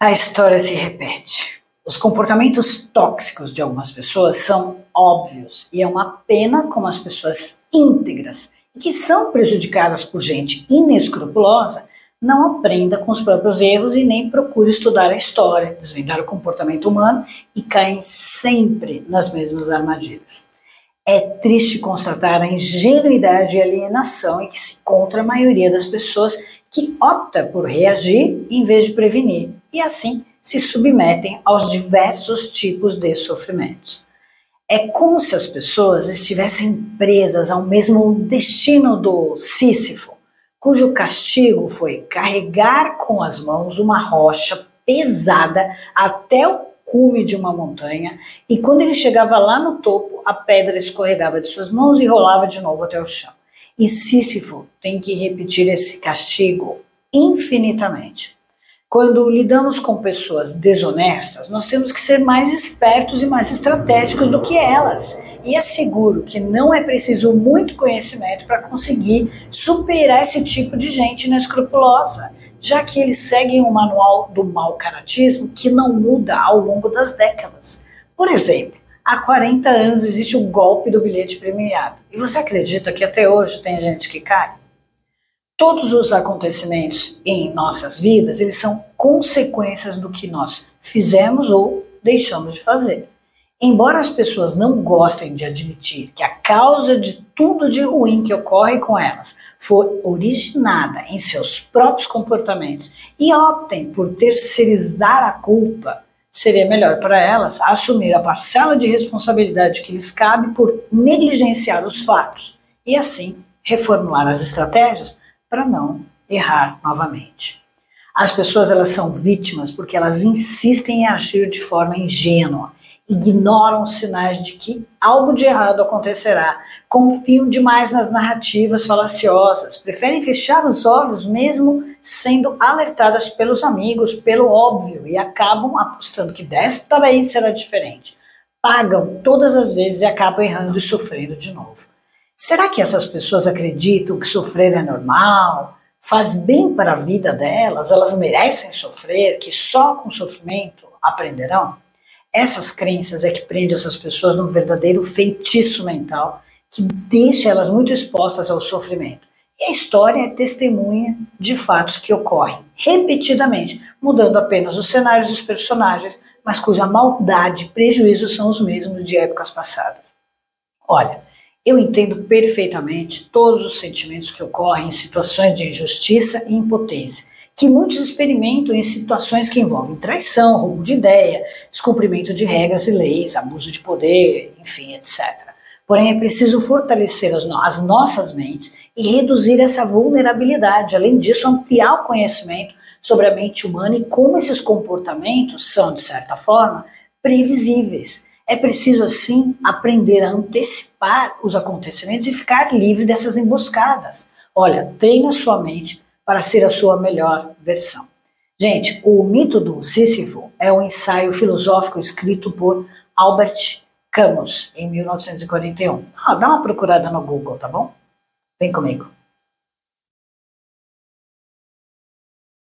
A história se repete. Os comportamentos tóxicos de algumas pessoas são óbvios e é uma pena como as pessoas íntegras e que são prejudicadas por gente inescrupulosa não aprenda com os próprios erros e nem procure estudar a história, desvendar o comportamento humano e caem sempre nas mesmas armadilhas. É triste constatar a ingenuidade e alienação em que se encontra a maioria das pessoas que opta por reagir em vez de prevenir e assim se submetem aos diversos tipos de sofrimentos. É como se as pessoas estivessem presas ao mesmo destino do Sísifo, cujo castigo foi carregar com as mãos uma rocha pesada até o cume de uma montanha, e quando ele chegava lá no topo, a pedra escorregava de suas mãos e rolava de novo até o chão. E Sísifo tem que repetir esse castigo infinitamente. Quando lidamos com pessoas desonestas, nós temos que ser mais espertos e mais estratégicos do que elas e asseguro que não é preciso muito conhecimento para conseguir superar esse tipo de gente inescrupulosa, já que eles seguem o manual do mau caratismo que não muda ao longo das décadas. Por exemplo, há 40 anos existe o golpe do bilhete premiado. E você acredita que até hoje tem gente que cai? Todos os acontecimentos em nossas vidas, eles são consequências do que nós fizemos ou deixamos de fazer. Embora as pessoas não gostem de admitir que a causa de tudo de ruim que ocorre com elas foi originada em seus próprios comportamentos e optem por terceirizar a culpa, seria melhor para elas assumir a parcela de responsabilidade que lhes cabe por negligenciar os fatos e assim reformular as estratégias para não errar novamente. As pessoas elas são vítimas porque elas insistem em agir de forma ingênua ignoram os sinais de que algo de errado acontecerá, confiam demais nas narrativas falaciosas, preferem fechar os olhos mesmo sendo alertadas pelos amigos, pelo óbvio, e acabam apostando que desta vez será diferente. Pagam todas as vezes e acabam errando e sofrendo de novo. Será que essas pessoas acreditam que sofrer é normal? Faz bem para a vida delas? Elas merecem sofrer? Que só com sofrimento aprenderão? Essas crenças é que prende essas pessoas num verdadeiro feitiço mental que deixa elas muito expostas ao sofrimento. E a história é testemunha de fatos que ocorrem repetidamente, mudando apenas os cenários dos personagens, mas cuja maldade e prejuízo são os mesmos de épocas passadas. Olha, eu entendo perfeitamente todos os sentimentos que ocorrem em situações de injustiça e impotência que muitos experimentam em situações que envolvem traição, roubo de ideia, descumprimento de regras e leis, abuso de poder, enfim, etc. Porém, é preciso fortalecer as, no as nossas mentes e reduzir essa vulnerabilidade. Além disso, ampliar o conhecimento sobre a mente humana e como esses comportamentos são, de certa forma, previsíveis. É preciso, assim, aprender a antecipar os acontecimentos e ficar livre dessas emboscadas. Olha, treine a sua mente para ser a sua melhor versão. Gente, o mito do Sísifo é um ensaio filosófico escrito por Albert Camus em 1941. Ah, dá uma procurada no Google, tá bom? Vem comigo.